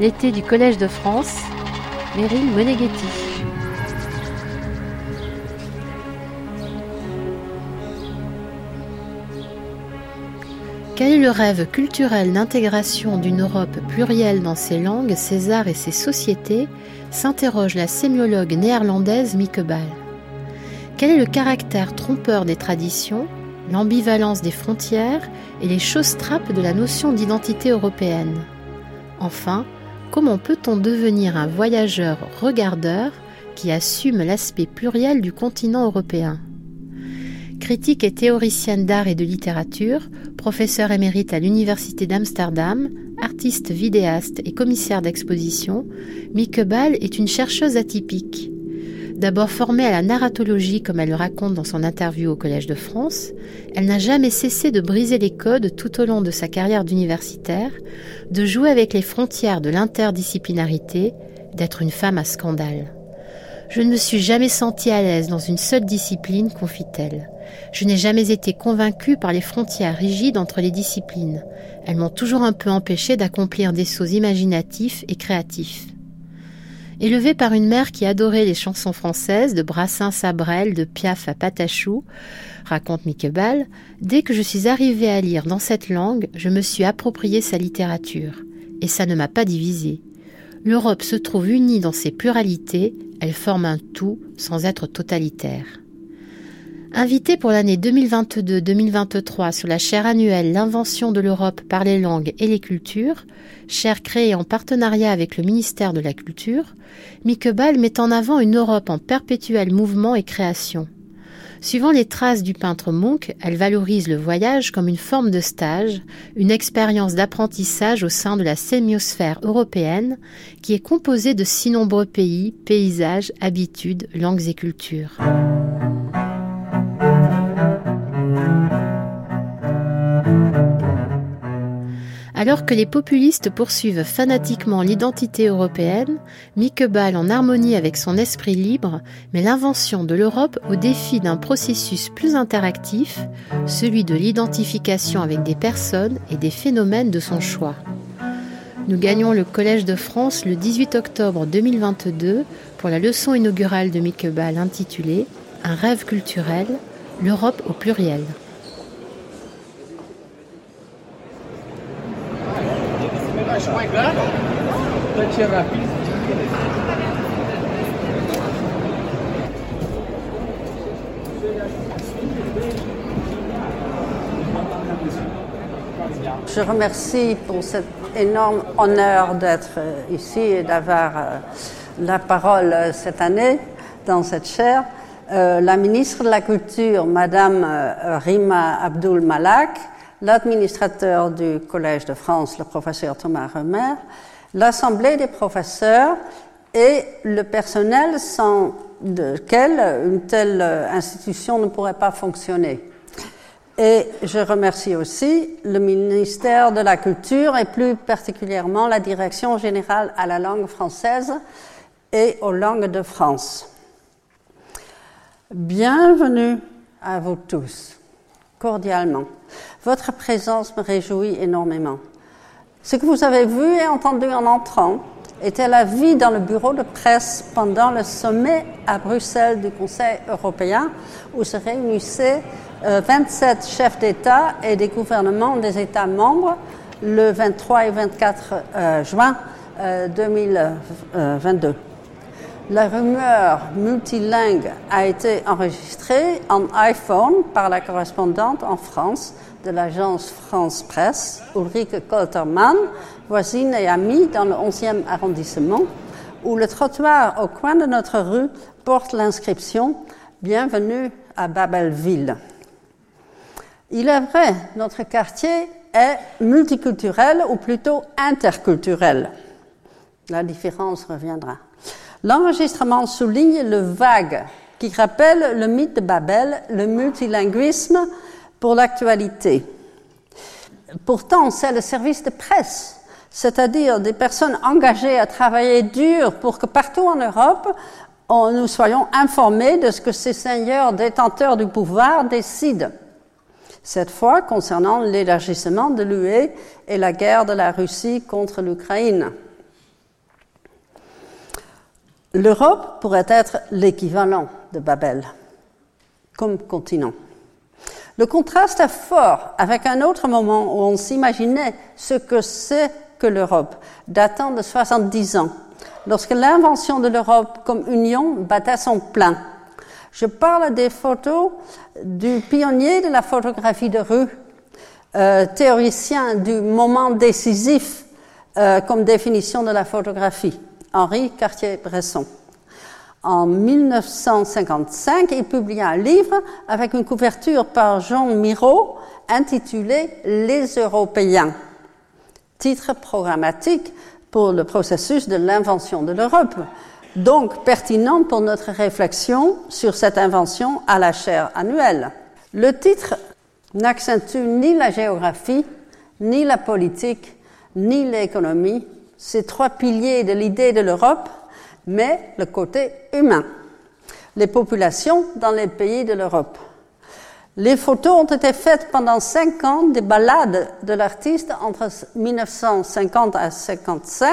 L'été du Collège de France, Meryl Moneghetti. Quel est le rêve culturel d'intégration d'une Europe plurielle dans ses langues, ses arts et ses sociétés s'interroge la sémiologue néerlandaise Mieke Ball. Quel est le caractère trompeur des traditions, l'ambivalence des frontières et les choses trappes de la notion d'identité européenne Enfin, Comment peut-on devenir un voyageur regardeur qui assume l'aspect pluriel du continent européen? Critique et théoricienne d'art et de littérature, professeure émérite à l'Université d'Amsterdam, artiste vidéaste et commissaire d'exposition, Mieke Ball est une chercheuse atypique. D'abord formée à la narratologie comme elle le raconte dans son interview au Collège de France, elle n'a jamais cessé de briser les codes tout au long de sa carrière d'universitaire, de jouer avec les frontières de l'interdisciplinarité, d'être une femme à scandale. Je ne me suis jamais sentie à l'aise dans une seule discipline, confie-t-elle. Je n'ai jamais été convaincue par les frontières rigides entre les disciplines. Elles m'ont toujours un peu empêché d'accomplir des sauts imaginatifs et créatifs. Élevée par une mère qui adorait les chansons françaises, de Brassens à Brel, de Piaf à Patachou, raconte Ball, dès que je suis arrivée à lire dans cette langue, je me suis approprié sa littérature. Et ça ne m'a pas divisée. L'Europe se trouve unie dans ses pluralités, elle forme un tout sans être totalitaire. Invité pour l'année 2022-2023 sur la chaire annuelle L'invention de l'Europe par les langues et les cultures, chaire créée en partenariat avec le ministère de la Culture, Ball met en avant une Europe en perpétuel mouvement et création. Suivant les traces du peintre Munch, elle valorise le voyage comme une forme de stage, une expérience d'apprentissage au sein de la sémiosphère européenne qui est composée de si nombreux pays, paysages, habitudes, langues et cultures. Alors que les populistes poursuivent fanatiquement l'identité européenne, Ball, en harmonie avec son esprit libre, met l'invention de l'Europe au défi d'un processus plus interactif, celui de l'identification avec des personnes et des phénomènes de son choix. Nous gagnons le Collège de France le 18 octobre 2022 pour la leçon inaugurale de Ball intitulée Un rêve culturel, l'Europe au pluriel. Je remercie pour cet énorme honneur d'être euh, ici et d'avoir euh, la parole euh, cette année dans cette chaire. la ministre de la Culture, Madame Rima Abdul Malak, l'administrateur du Collège de France, le professeur Thomas Remer, l'Assemblée des professeurs et le personnel sans lequel une telle institution ne pourrait pas fonctionner. Et je remercie aussi le ministère de la Culture et plus particulièrement la Direction générale à la langue française et aux langues de France. Bienvenue à vous tous, cordialement. Votre présence me réjouit énormément. Ce que vous avez vu et entendu en entrant était la vie dans le bureau de presse pendant le sommet à Bruxelles du Conseil européen où se réunissaient 27 euh, chefs d'État et des gouvernements des États membres le 23 et 24 euh, juin 2022. La rumeur multilingue a été enregistrée en iPhone par la correspondante en France de l'agence France Presse, Ulrike Koltermann, voisine et amie dans le 11e arrondissement, où le trottoir au coin de notre rue porte l'inscription Bienvenue à Babelville. Il est vrai, notre quartier est multiculturel ou plutôt interculturel. La différence reviendra. L'enregistrement souligne le vague qui rappelle le mythe de Babel, le multilinguisme pour l'actualité. Pourtant, c'est le service de presse, c'est-à-dire des personnes engagées à travailler dur pour que partout en Europe, nous soyons informés de ce que ces seigneurs détenteurs du pouvoir décident. cette fois concernant l'élargissement de l'UE et la guerre de la Russie contre l'Ukraine. L'Europe pourrait être l'équivalent de Babel comme continent. Le contraste est fort avec un autre moment où on s'imaginait ce que c'est que l'Europe, datant de 70 ans, lorsque l'invention de l'Europe comme union battait son plein. Je parle des photos du pionnier de la photographie de rue, euh, théoricien du moment décisif euh, comme définition de la photographie, Henri Cartier-Bresson. En 1955, il publia un livre avec une couverture par Jean Miro intitulé Les Européens, titre programmatique pour le processus de l'invention de l'Europe, donc pertinent pour notre réflexion sur cette invention à la chaire annuelle. Le titre n'accentue ni la géographie, ni la politique, ni l'économie, ces trois piliers de l'idée de l'Europe mais le côté humain. Les populations dans les pays de l'Europe. Les photos ont été faites pendant cinq ans des balades de l'artiste entre 1950 et 55.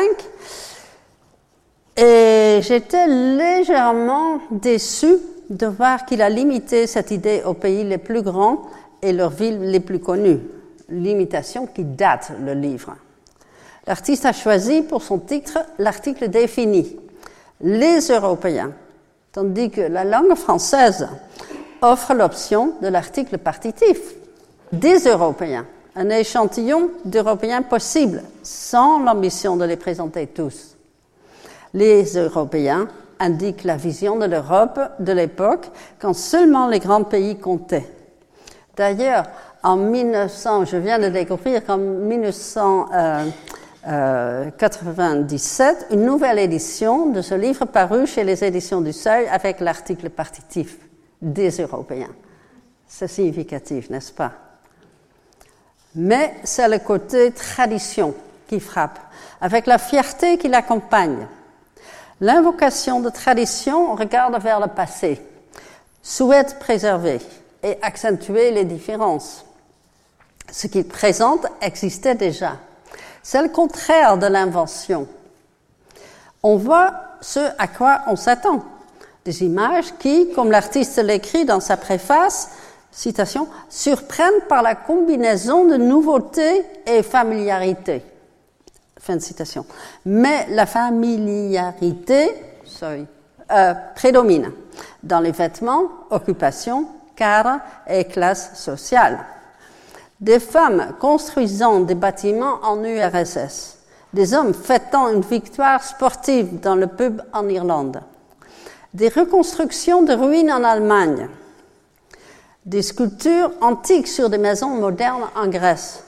Et j'étais légèrement déçue de voir qu'il a limité cette idée aux pays les plus grands et leurs villes les plus connues. Limitation qui date le livre. L'artiste a choisi pour son titre l'article défini les Européens, tandis que la langue française offre l'option de l'article partitif des Européens, un échantillon d'Européens possibles, sans l'ambition de les présenter tous. Les Européens indiquent la vision de l'Europe de l'époque quand seulement les grands pays comptaient. D'ailleurs, en 1900, je viens de découvrir qu'en 1900, 1997 une nouvelle édition de ce livre paru chez les éditions du Seuil avec l'article partitif des Européens. C'est significatif, n'est-ce pas? Mais c'est le côté tradition qui frappe, avec la fierté qui l'accompagne. L'invocation de tradition regarde vers le passé, souhaite préserver et accentuer les différences. Ce qu'il présente existait déjà. C'est le contraire de l'invention. On voit ce à quoi on s'attend. Des images qui, comme l'artiste l'écrit dans sa préface, citation, surprennent par la combinaison de nouveauté et familiarité. Fin de citation. Mais la familiarité euh, prédomine dans les vêtements, occupations, cadres et classes sociales des femmes construisant des bâtiments en URSS, des hommes fêtant une victoire sportive dans le pub en Irlande, des reconstructions de ruines en Allemagne, des sculptures antiques sur des maisons modernes en Grèce.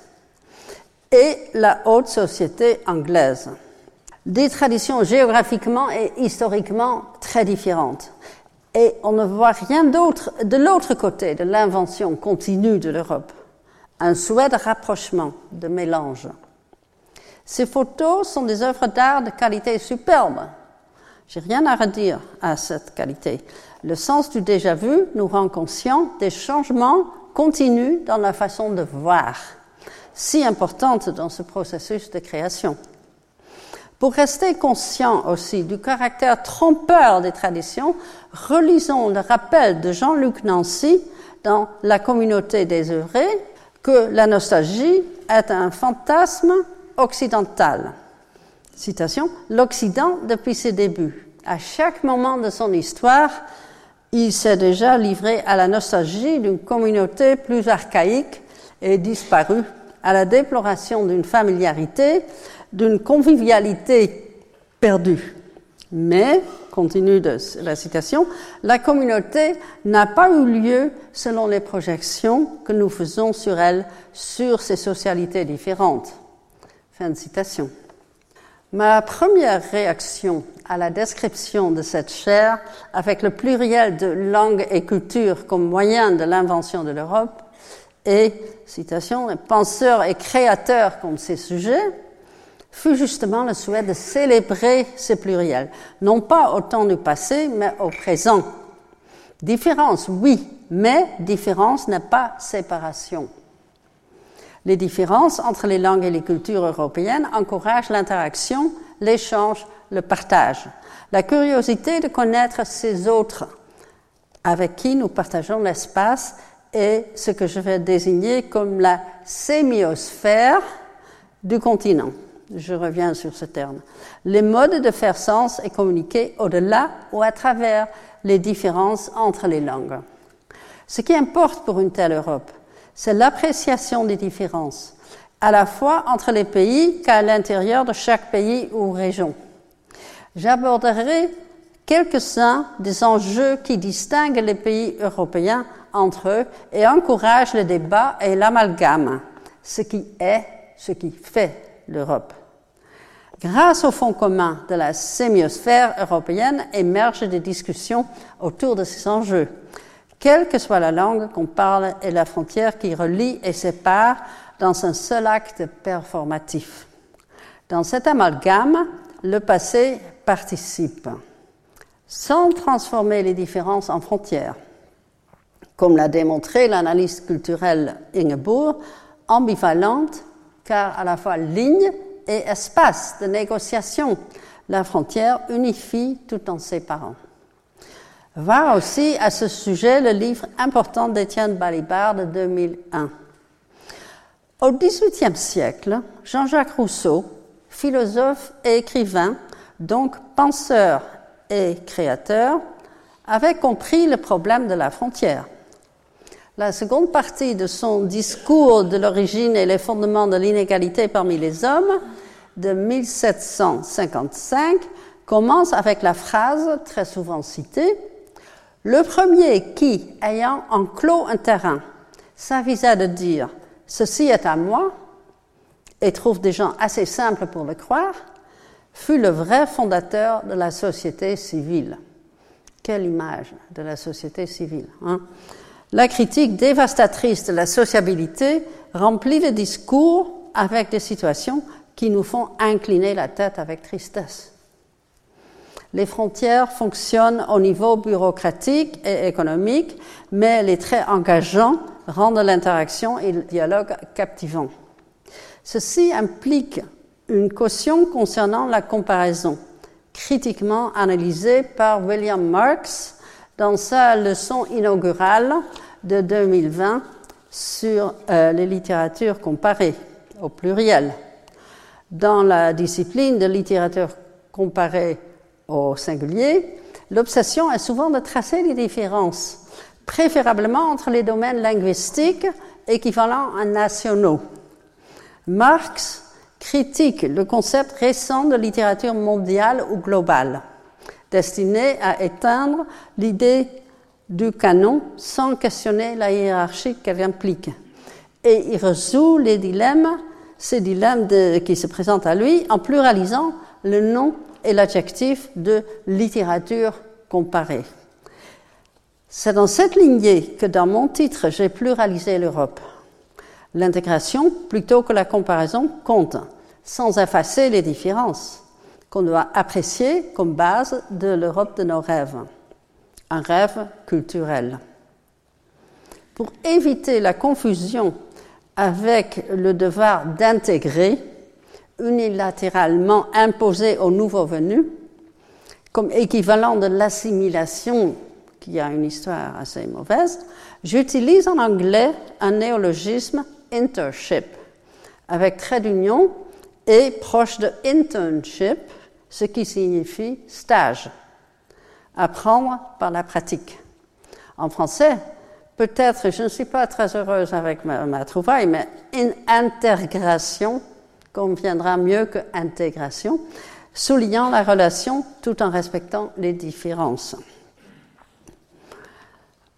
Et la haute société anglaise. Des traditions géographiquement et historiquement très différentes. Et on ne voit rien d'autre de l'autre côté de l'invention continue de l'Europe un souhait de rapprochement, de mélange. Ces photos sont des œuvres d'art de qualité superbe. J'ai rien à redire à cette qualité. Le sens du déjà vu nous rend conscients des changements continus dans la façon de voir, si importante dans ce processus de création. Pour rester conscient aussi du caractère trompeur des traditions, relisons le rappel de Jean-Luc Nancy dans La communauté des œuvrés, que la nostalgie est un fantasme occidental. Citation, l'Occident depuis ses débuts. À chaque moment de son histoire, il s'est déjà livré à la nostalgie d'une communauté plus archaïque et disparue, à la déploration d'une familiarité, d'une convivialité perdue. Mais, continue de la citation, la communauté n'a pas eu lieu selon les projections que nous faisons sur elle, sur ces socialités différentes. Fin de citation. Ma première réaction à la description de cette chaire, avec le pluriel de langue et culture comme moyen de l'invention de l'Europe, est, citation, penseurs et créateurs comme ces sujets, fut justement le souhait de célébrer ce pluriel, non pas au temps du passé, mais au présent, Différence, oui, mais différence n'est pas séparation. Les différences entre les langues et les cultures européennes encouragent l'interaction, l'échange, le partage, la curiosité de connaître ces autres avec qui nous partageons l'espace et ce que je vais désigner comme la sémiosphère du continent. Je reviens sur ce terme. Les modes de faire sens et communiquer au-delà ou à travers les différences entre les langues. Ce qui importe pour une telle Europe, c'est l'appréciation des différences, à la fois entre les pays qu'à l'intérieur de chaque pays ou région. J'aborderai quelques-uns des enjeux qui distinguent les pays européens entre eux et encouragent le débat et l'amalgame, ce qui est, ce qui fait l'Europe. Grâce au fonds commun de la sémiosphère européenne émergent des discussions autour de ces enjeux, quelle que soit la langue qu'on parle et la frontière qui relie et sépare dans un seul acte performatif. Dans cet amalgame, le passé participe, sans transformer les différences en frontières. Comme l'a démontré l'analyse culturelle Ingeborg, ambivalente, car à la fois ligne et espace de négociation. La frontière unifie tout en séparant. Voir aussi à ce sujet le livre important d'Étienne Balibar de 2001. Au XVIIIe siècle, Jean-Jacques Rousseau, philosophe et écrivain, donc penseur et créateur, avait compris le problème de la frontière. La seconde partie de son discours de l'origine et les fondements de l'inégalité parmi les hommes de 1755 commence avec la phrase très souvent citée Le premier qui, ayant enclos un terrain, s'avisa de dire Ceci est à moi, et trouve des gens assez simples pour le croire, fut le vrai fondateur de la société civile. Quelle image de la société civile hein? La critique dévastatrice de la sociabilité remplit le discours avec des situations qui nous font incliner la tête avec tristesse. Les frontières fonctionnent au niveau bureaucratique et économique, mais les traits engageants rendent l'interaction et le dialogue captivants. Ceci implique une caution concernant la comparaison, critiquement analysée par William Marx dans sa leçon inaugurale de 2020 sur euh, les littératures comparées au pluriel. Dans la discipline de littérature comparée au singulier, l'obsession est souvent de tracer les différences, préférablement entre les domaines linguistiques équivalents à nationaux. Marx critique le concept récent de littérature mondiale ou globale destiné à éteindre l'idée du canon sans questionner la hiérarchie qu'elle implique. Et il résout les dilemmes, ces dilemmes qui se présentent à lui en pluralisant le nom et l'adjectif de littérature comparée. C'est dans cette lignée que dans mon titre, j'ai pluralisé l'Europe. L'intégration, plutôt que la comparaison, compte, sans effacer les différences qu'on doit apprécier comme base de l'Europe de nos rêves, un rêve culturel. Pour éviter la confusion avec le devoir d'intégrer unilatéralement imposé aux nouveaux venus, comme équivalent de l'assimilation, qui a une histoire assez mauvaise, j'utilise en anglais un néologisme internship, avec trait d'union et proche de internship, ce qui signifie stage, apprendre par la pratique. En français, peut-être, je ne suis pas très heureuse avec ma, trouvaille, mais une intégration conviendra mieux que intégration, soulignant la relation tout en respectant les différences.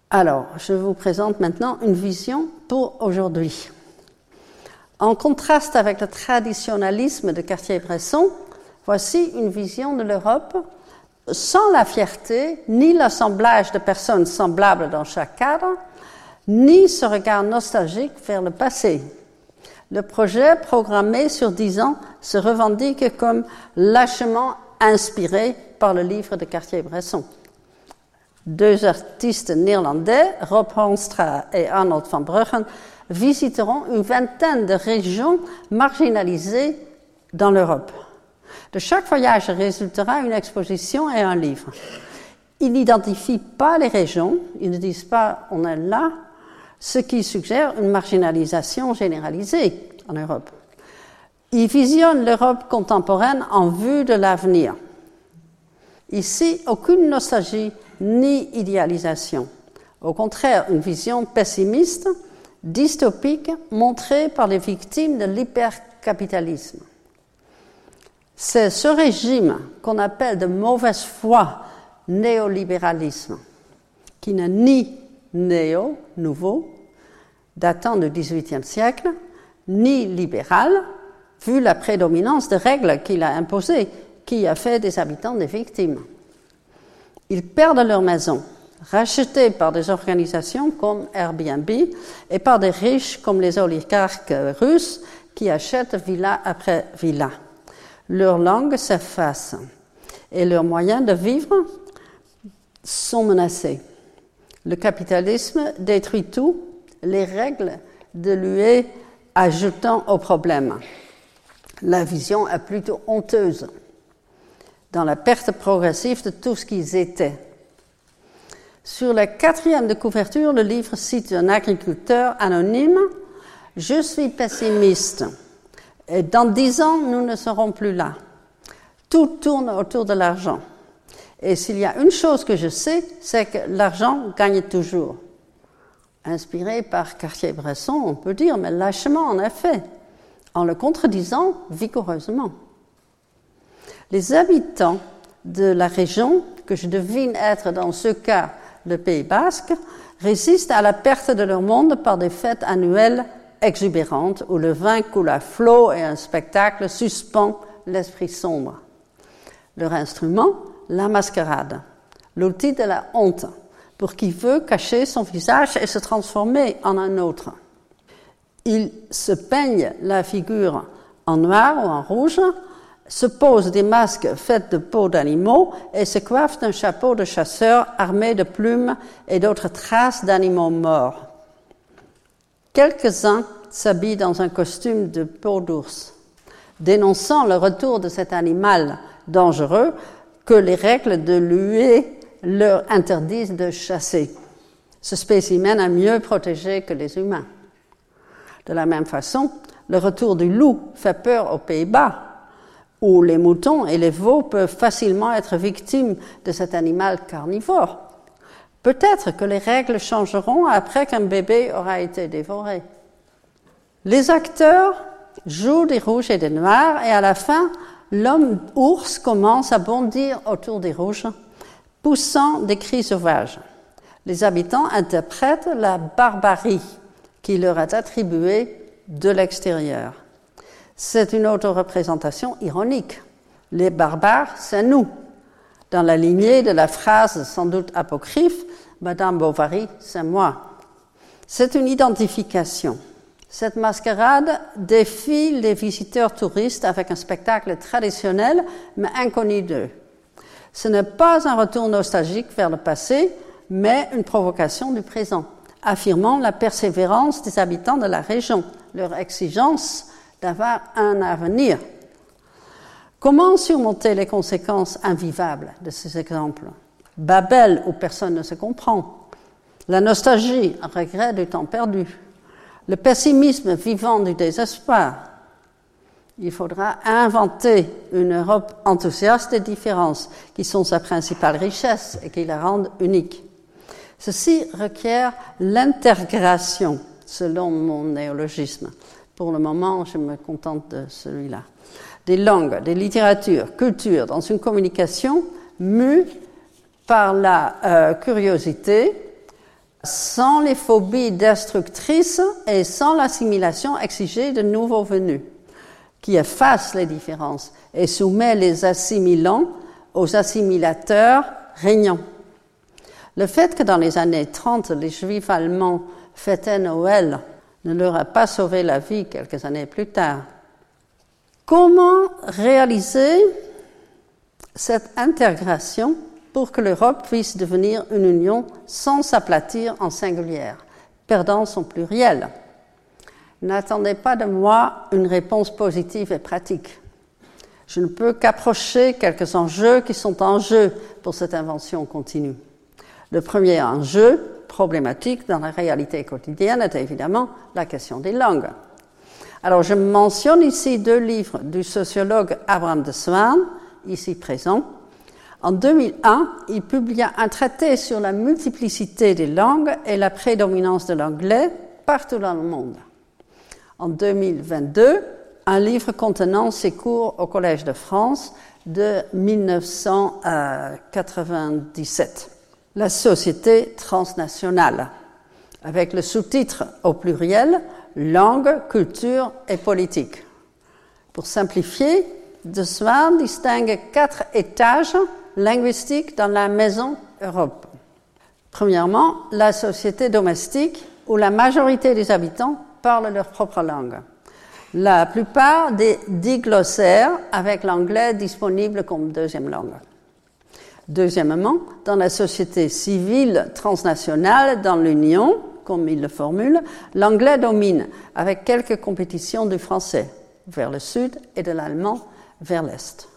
Alors, je vous présente maintenant une vision pour aujourd'hui. En contraste avec le traditionnalisme de Cartier-Bresson, Voici une vision de l'Europe sans la fierté, ni l'assemblage de personnes semblables dans chaque cadre, ni ce regard nostalgique vers le passé. Le projet, programmé sur dix ans, se revendique comme lâchement inspiré par le livre de Cartier-Bresson. Deux artistes néerlandais, Rob Honstra et Arnold van Bruggen, visiteront une vingtaine de régions marginalisées dans l'Europe. De chaque voyage résultera une exposition et un livre. Ils n'identifient pas les régions, ils ne disent pas on est là, ce qui suggère une marginalisation généralisée en Europe. Ils visionnent l'Europe contemporaine en vue de l'avenir. Ici, aucune nostalgie ni idéalisation. Au contraire, une vision pessimiste, dystopique, montrée par les victimes de l'hypercapitalisme. C'est ce régime qu'on appelle de mauvaise foi néolibéralisme, qui n'est ni néo, nouveau, datant du XVIIIe siècle, ni libéral, vu la prédominance des règles qu'il a imposées, qui a fait des habitants des victimes. Ils perdent leur maison, rachetées par des organisations comme Airbnb et par des riches comme les oligarques russes qui achètent villa après villa. Leur langue s'efface et leurs moyens de vivre sont menacés. Le capitalisme détruit tout, les règles de l'UE ajoutant au problème. La vision est plutôt honteuse dans la perte progressive de tout ce qu'ils étaient. Sur la quatrième de couverture, le livre cite un agriculteur anonyme. Je suis pessimiste. Et dans dix ans, nous ne serons plus là. Tout tourne autour de l'argent. Et s'il y a une chose que je sais, c'est que l'argent gagne toujours. Inspiré par Cartier-Bresson, on peut dire, mais lâchement en effet, en le contredisant vigoureusement. Les habitants de la région, que je devine être dans ce cas le Pays basque, résistent à la perte de leur monde par des fêtes annuelles exubérantes où le vin coule à flot et un spectacle suspend l'esprit sombre. Leur instrument, la mascarade, l'outil de la honte, pour qui veut cacher son visage et se transformer en un autre. Ils se peignent la figure en noir ou en rouge, se posent des masques faits de peau d'animaux et se coiffent d'un chapeau de chasseur armé de plumes et d'autres traces d'animaux morts. Quelques-uns s'habillent dans un costume de peau d'ours, dénonçant le retour de cet animal dangereux que les règles de l'UE leur interdisent de chasser. Ce spécimen est mieux protégé que les humains. De la même façon, le retour du loup fait peur aux Pays-Bas, où les moutons et les veaux peuvent facilement être victimes de cet animal carnivore. Peut-être que les règles changeront après qu'un bébé aura été dévoré. Les acteurs jouent des rouges et des noirs et à la fin, l'homme ours commence à bondir autour des rouges, poussant des cris sauvages. Les habitants interprètent la barbarie qui leur est attribuée de l'extérieur. C'est une auto-représentation ironique. Les barbares, c'est nous. Dans la lignée de la phrase sans doute apocryphe, Madame Bovary, c'est moi. C'est une identification. Cette mascarade défie les visiteurs touristes avec un spectacle traditionnel mais inconnu d'eux. Ce n'est pas un retour nostalgique vers le passé, mais une provocation du présent, affirmant la persévérance des habitants de la région, leur exigence d'avoir un avenir. Comment surmonter les conséquences invivables de ces exemples? Babel, où personne ne se comprend. La nostalgie, un regret du temps perdu le pessimisme vivant du désespoir. Il faudra inventer une Europe enthousiaste des différences, qui sont sa principale richesse et qui la rendent unique. Ceci requiert l'intégration, selon mon néologisme. Pour le moment, je me contente de celui-là. Des langues, des littératures, cultures, dans une communication mue par la euh, curiosité, sans les phobies destructrices et sans l'assimilation exigée de nouveaux venus, qui effacent les différences et soumet les assimilants aux assimilateurs régnants. Le fait que dans les années 30, les juifs allemands fêtaient Noël ne leur a pas sauvé la vie quelques années plus tard. Comment réaliser cette intégration pour que l'Europe puisse devenir une union sans s'aplatir en singulière, perdant son pluriel. N'attendez pas de moi une réponse positive et pratique. Je ne peux qu'approcher quelques enjeux qui sont en jeu pour cette invention continue. Le premier enjeu problématique dans la réalité quotidienne est évidemment la question des langues. Alors je mentionne ici deux livres du sociologue Abraham de Swan, ici présent. En 2001, il publia un traité sur la multiplicité des langues et la prédominance de l'anglais partout dans le monde. En 2022, un livre contenant ses cours au Collège de France de 1997, La société transnationale, avec le sous-titre au pluriel Langue, culture et politique. Pour simplifier, De Swan distingue quatre étages linguistiques dans la maison Europe. Premièrement, la société domestique où la majorité des habitants parlent leur propre langue. La plupart des diglossaires avec l'anglais disponible comme deuxième langue. Deuxièmement, dans la société civile transnationale dans l'Union, comme il le formule, l'anglais domine avec quelques compétitions du français vers le sud et de l'allemand vers l'est.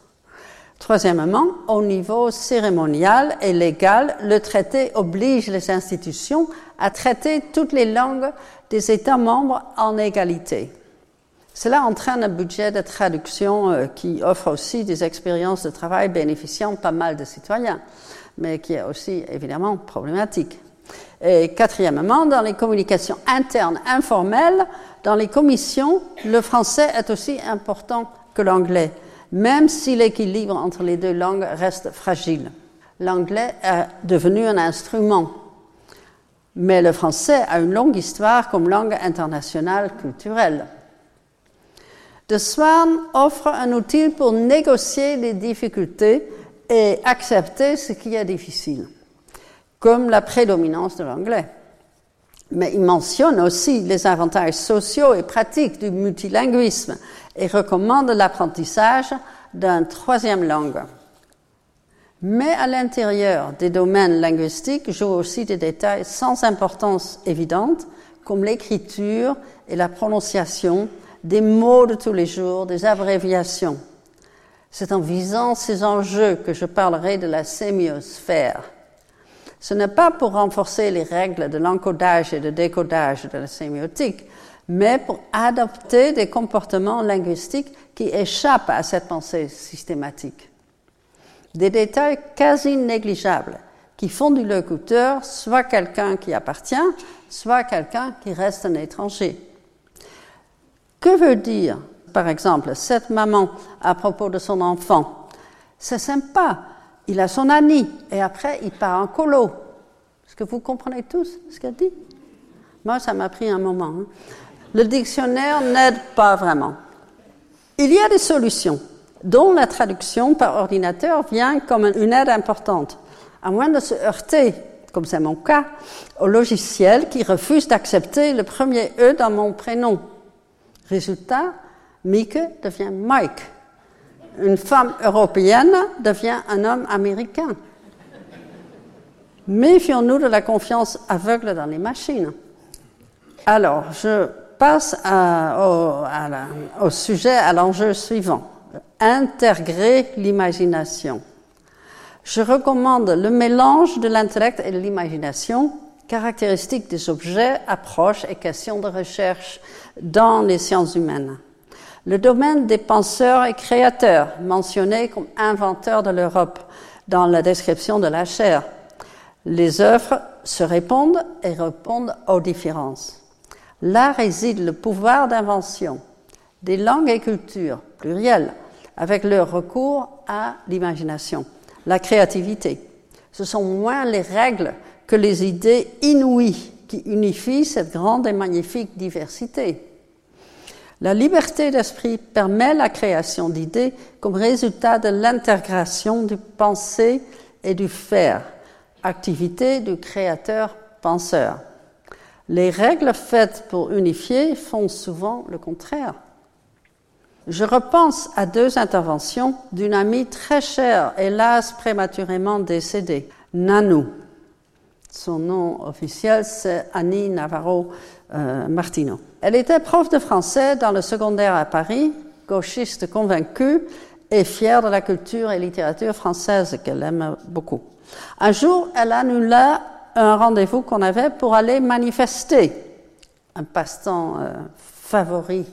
Troisièmement, au niveau cérémonial et légal, le traité oblige les institutions à traiter toutes les langues des États membres en égalité. Cela entraîne un budget de traduction euh, qui offre aussi des expériences de travail bénéficiant pas mal de citoyens, mais qui est aussi évidemment problématique. Quatrièmement, dans les communications internes informelles, dans les commissions, le français est aussi important que l'anglais, même si l'équilibre entre les deux langues reste fragile. L'anglais est devenu un instrument mais le français a une longue histoire comme langue internationale culturelle. De Swan offre un outil pour négocier les difficultés et accepter ce qui est difficile, comme la prédominance de l'anglais. Mais il mentionne aussi les avantages sociaux et pratiques du multilinguisme et recommande l'apprentissage d'une troisième langue. Mais à l'intérieur des domaines linguistiques jouent aussi des détails sans importance évidente, comme l'écriture et la prononciation des mots de tous les jours, des abréviations. C'est en visant ces enjeux que je parlerai de la sémiosphère. Ce n'est pas pour renforcer les règles de l'encodage et de décodage de la sémiotique, mais pour adopter des comportements linguistiques qui échappent à cette pensée systématique des détails quasi négligeables qui font du locuteur soit quelqu'un qui appartient, soit quelqu'un qui reste un étranger. Que veut dire, par exemple, cette maman à propos de son enfant? C'est sympa, il a son ami et après il part en colo. Est-ce que vous comprenez tous ce qu'elle dit? Moi, ça m'a pris un moment. Hein. Le dictionnaire n'aide pas vraiment. Il y a des solutions dont la traduction par ordinateur vient comme une aide importante, à moins de se heurter, comme c'est mon cas, au logiciel qui refuse d'accepter le premier E dans mon prénom. Résultat, Mike devient Mike. Une femme européenne devient un homme américain. Méfions-nous de la confiance aveugle dans les machines. Alors, je passe au sujet, à l'enjeu suivant intégrer l'imagination. Je recommande le mélange de l'intellect et de l'imagination, caractéristique des objets, approches et questions de recherche dans les sciences humaines. Le domaine des penseurs et créateurs, mentionné comme inventeurs de l'Europe dans la description de la chair. Les œuvres se répondent et répondent aux différences. Là réside le pouvoir d'invention des langues et cultures plurielles avec leur recours à l'imagination, la créativité. Ce sont moins les règles que les idées inouïes qui unifient cette grande et magnifique diversité. La liberté d'esprit permet la création d'idées comme résultat de l'intégration du penser et du faire, activité du créateur-penseur. Les règles faites pour unifier font souvent le contraire. Je repense à deux interventions d'une amie très chère, hélas prématurément décédée, Nanou. Son nom officiel, c'est Annie Navarro euh, Martino. Elle était prof de français dans le secondaire à Paris, gauchiste convaincue et fière de la culture et littérature française qu'elle aime beaucoup. Un jour, elle annula un rendez-vous qu'on avait pour aller manifester, un passe-temps euh, favori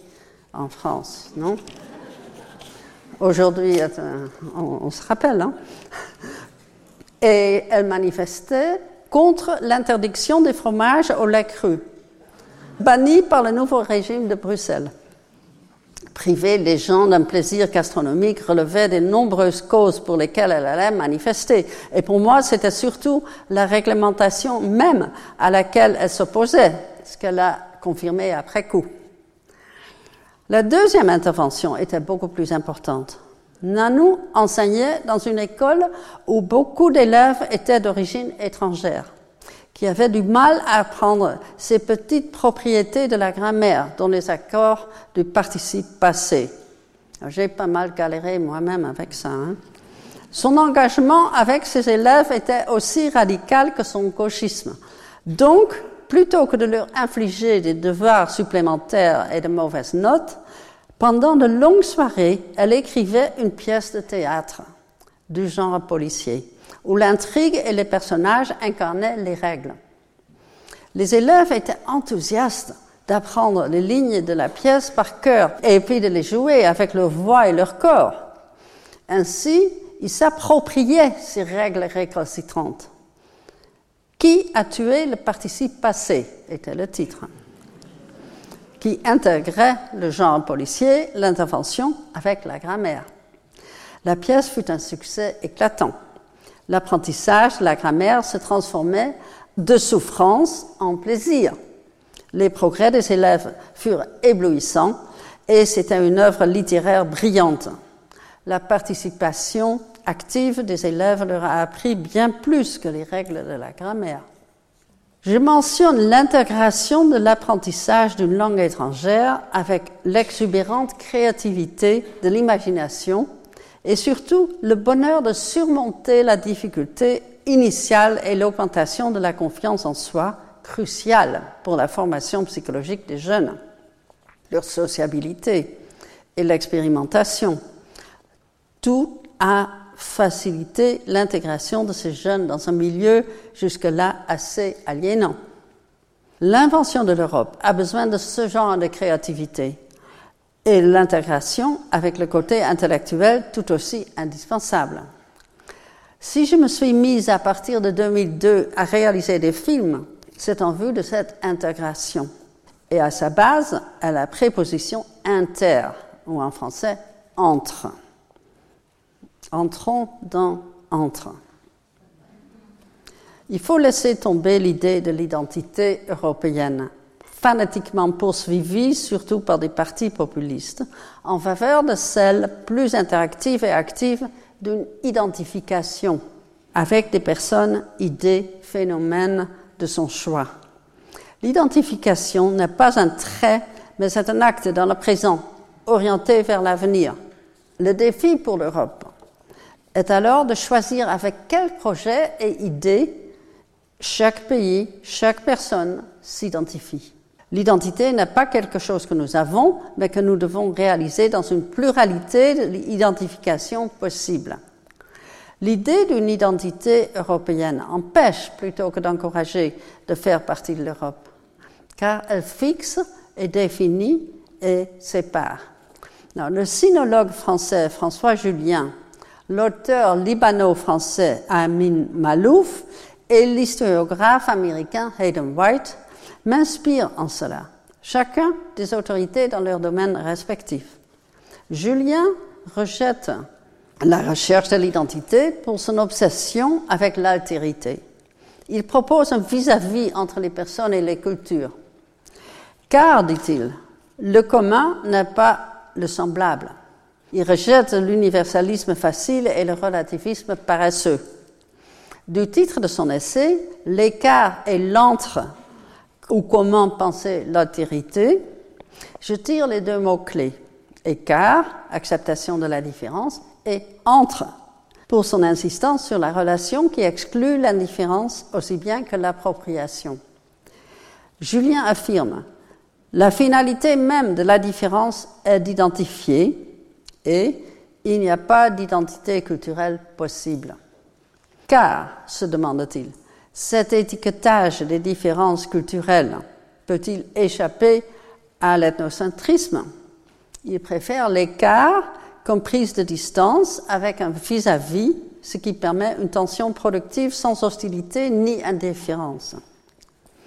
en France, non? Aujourd'hui, on, se rappelle, hein? Et elle manifestait contre l'interdiction des fromages au lait cru, banni par le nouveau régime de Bruxelles. Priver les gens d'un plaisir gastronomique relevait des nombreuses causes pour lesquelles elle allait manifester. Et pour moi, c'était surtout la réglementation même à laquelle elle s'opposait, ce qu'elle a confirmé après coup. La deuxième intervention était beaucoup plus importante. Nanou enseignait dans une école où beaucoup d'élèves étaient d'origine étrangère, qui avaient du mal à apprendre ces petites propriétés de la grammaire, dont les accords du participe passé. J'ai pas mal galéré moi-même avec ça. Hein. Son engagement avec ses élèves était aussi radical que son gauchisme. Donc, plutôt que de leur infliger des devoirs supplémentaires et de mauvaises notes, pendant de longues soirées, elle écrivait une pièce de théâtre du genre policier, où l'intrigue et les personnages incarnaient les règles. Les élèves étaient enthousiastes d'apprendre les lignes de la pièce par cœur et puis de les jouer avec leur voix et leur corps. Ainsi, ils s'appropriaient ces règles récalcitrantes. Qui a tué le participe passé était le titre, qui intégrait le genre policier, l'intervention avec la grammaire. La pièce fut un succès éclatant. L'apprentissage la grammaire se transformait de souffrance en plaisir. Les progrès des élèves furent éblouissants et c'était une œuvre littéraire brillante. La participation active des élèves leur a appris bien plus que les règles de la grammaire. Je mentionne l'intégration de l'apprentissage d'une langue étrangère avec l'exubérante créativité de l'imagination et surtout le bonheur de surmonter la difficulté initiale et l'augmentation de la confiance en soi, cruciale pour la formation psychologique des jeunes, leur sociabilité et l'expérimentation. Tout a faciliter l'intégration de ces jeunes dans un milieu jusque-là assez aliénant. L'invention de l'Europe a besoin de ce genre de créativité et l'intégration avec le côté intellectuel tout aussi indispensable. Si je me suis mise à partir de 2002 à réaliser des films, c'est en vue de cette intégration. Et à sa base, à la préposition inter, ou en français entre. Entrons dans entre. Il faut laisser tomber l'idée de l'identité européenne, fanatiquement poursuivie surtout par des partis populistes, en faveur de celle plus interactive et active d'une identification avec des personnes, idées, phénomènes de son choix. L'identification n'est pas un trait, mais c'est un acte dans le présent, orienté vers l'avenir. Le défi pour l'Europe est alors de choisir avec quel projet et idée chaque pays, chaque personne s'identifie. L'identité n'est pas quelque chose que nous avons, mais que nous devons réaliser dans une pluralité d'identifications possibles. L'idée d'une identité européenne empêche plutôt que d'encourager de faire partie de l'Europe, car elle fixe et définit et sépare. le sinologue français François Julien l'auteur libano-français Amin Malouf et l'historiographe américain Hayden White m'inspirent en cela, chacun des autorités dans leur domaine respectif. Julien rejette la recherche de l'identité pour son obsession avec l'altérité. Il propose un vis-à-vis -vis entre les personnes et les cultures. Car, dit-il, le commun n'est pas le semblable. Il rejette l'universalisme facile et le relativisme paresseux. Du titre de son essai, L'écart et l'entre, ou comment penser l'altérité, je tire les deux mots-clés. écart, acceptation de la différence, et entre, pour son insistance sur la relation qui exclut l'indifférence aussi bien que l'appropriation. Julien affirme la finalité même de la différence est d'identifier et il n'y a pas d'identité culturelle possible. Car, se demande-t-il, cet étiquetage des différences culturelles peut-il échapper à l'ethnocentrisme? Il préfère l'écart comme prise de distance avec un vis-à-vis, ce qui permet une tension productive sans hostilité ni indifférence.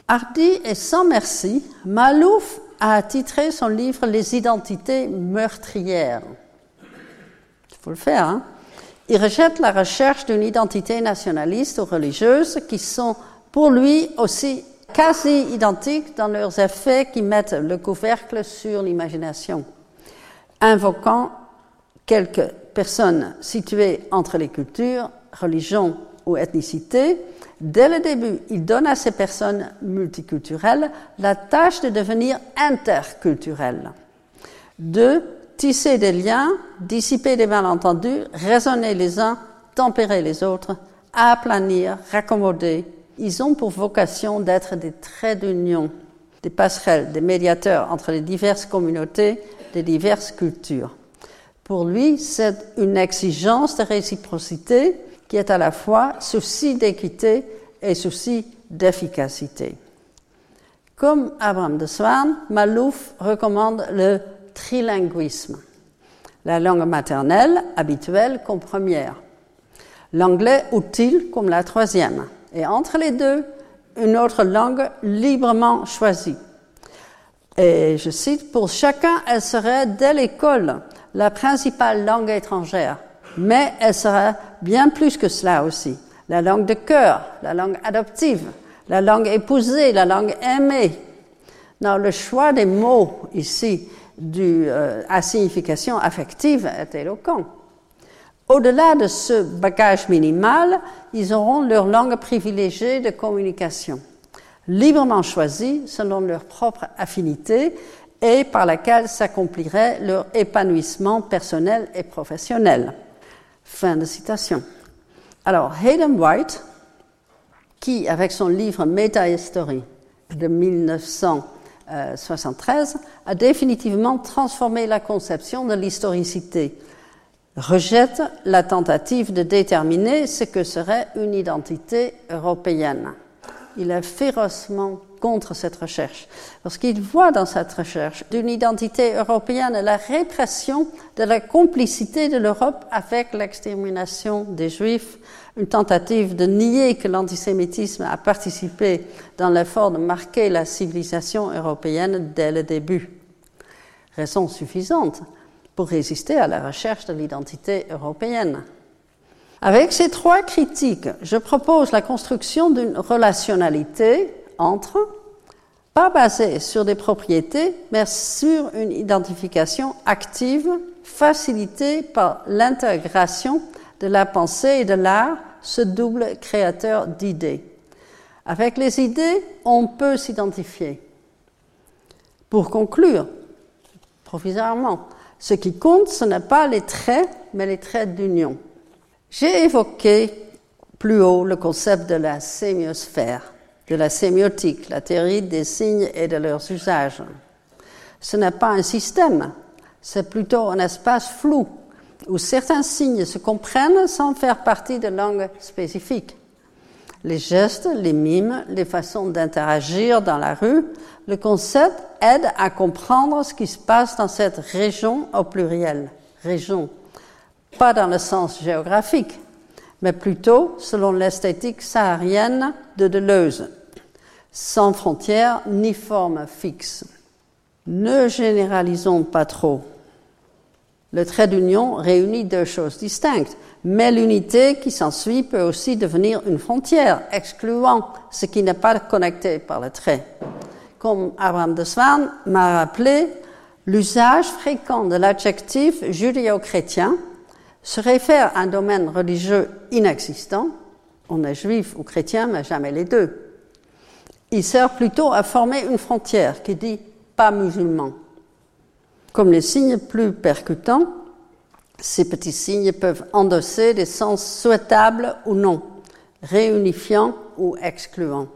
Hardy et sans merci, Malouf a titré son livre Les identités meurtrières. Il faut le faire, hein? Il rejette la recherche d'une identité nationaliste ou religieuse qui sont pour lui aussi quasi identiques dans leurs effets qui mettent le couvercle sur l'imagination, invoquant quelques personnes situées entre les cultures, religions ou ethnicités. Dès le début, il donne à ces personnes multiculturelles la tâche de devenir interculturelles, de tisser des liens, dissiper des malentendus, raisonner les uns, tempérer les autres, aplanir, raccommoder. Ils ont pour vocation d'être des traits d'union, des passerelles, des médiateurs entre les diverses communautés, des diverses cultures. Pour lui, c'est une exigence de réciprocité qui est à la fois souci d'équité et souci d'efficacité. Comme Abraham de Swan, Malouf recommande le trilinguisme, la langue maternelle habituelle comme première, l'anglais utile comme la troisième, et entre les deux, une autre langue librement choisie. Et je cite, pour chacun, elle serait dès l'école la principale langue étrangère, mais elle sera bien plus que cela aussi. La langue de cœur, la langue adoptive, la langue épousée, la langue aimée. Non, le choix des mots ici euh, à signification affective est éloquent. Au-delà de ce bagage minimal, ils auront leur langue privilégiée de communication, librement choisie selon leur propre affinité et par laquelle s'accomplirait leur épanouissement personnel et professionnel. Fin de citation. Alors, Hayden White, qui, avec son livre Meta History de 1973, a définitivement transformé la conception de l'historicité, rejette la tentative de déterminer ce que serait une identité européenne. Il est férocement contre cette recherche, parce qu'il voit dans cette recherche d'une identité européenne la répression de la complicité de l'Europe avec l'extermination des Juifs, une tentative de nier que l'antisémitisme a participé dans l'effort de marquer la civilisation européenne dès le début. Raison suffisante pour résister à la recherche de l'identité européenne. Avec ces trois critiques, je propose la construction d'une relationnalité entre, pas basé sur des propriétés, mais sur une identification active facilitée par l'intégration de la pensée et de l'art, ce double créateur d'idées. Avec les idées, on peut s'identifier. Pour conclure, provisoirement, ce qui compte, ce n'est pas les traits, mais les traits d'union. J'ai évoqué plus haut le concept de la sémiosphère de la sémiotique, la théorie des signes et de leurs usages. Ce n'est pas un système, c'est plutôt un espace flou où certains signes se comprennent sans faire partie de langues spécifiques. Les gestes, les mimes, les façons d'interagir dans la rue, le concept aide à comprendre ce qui se passe dans cette région au pluriel, région, pas dans le sens géographique, mais plutôt selon l'esthétique saharienne de Deleuze, sans frontières ni forme fixe. Ne généralisons pas trop. Le trait d'union réunit deux choses distinctes, mais l'unité qui s'ensuit peut aussi devenir une frontière, excluant ce qui n'est pas connecté par le trait. Comme Abraham de Swan m'a rappelé, l'usage fréquent de l'adjectif judéo-chrétien se réfère à un domaine religieux inexistant, on est juif ou chrétien, mais jamais les deux. Il sert plutôt à former une frontière qui dit pas musulman. Comme les signes plus percutants, ces petits signes peuvent endosser des sens souhaitables ou non, réunifiants ou excluants.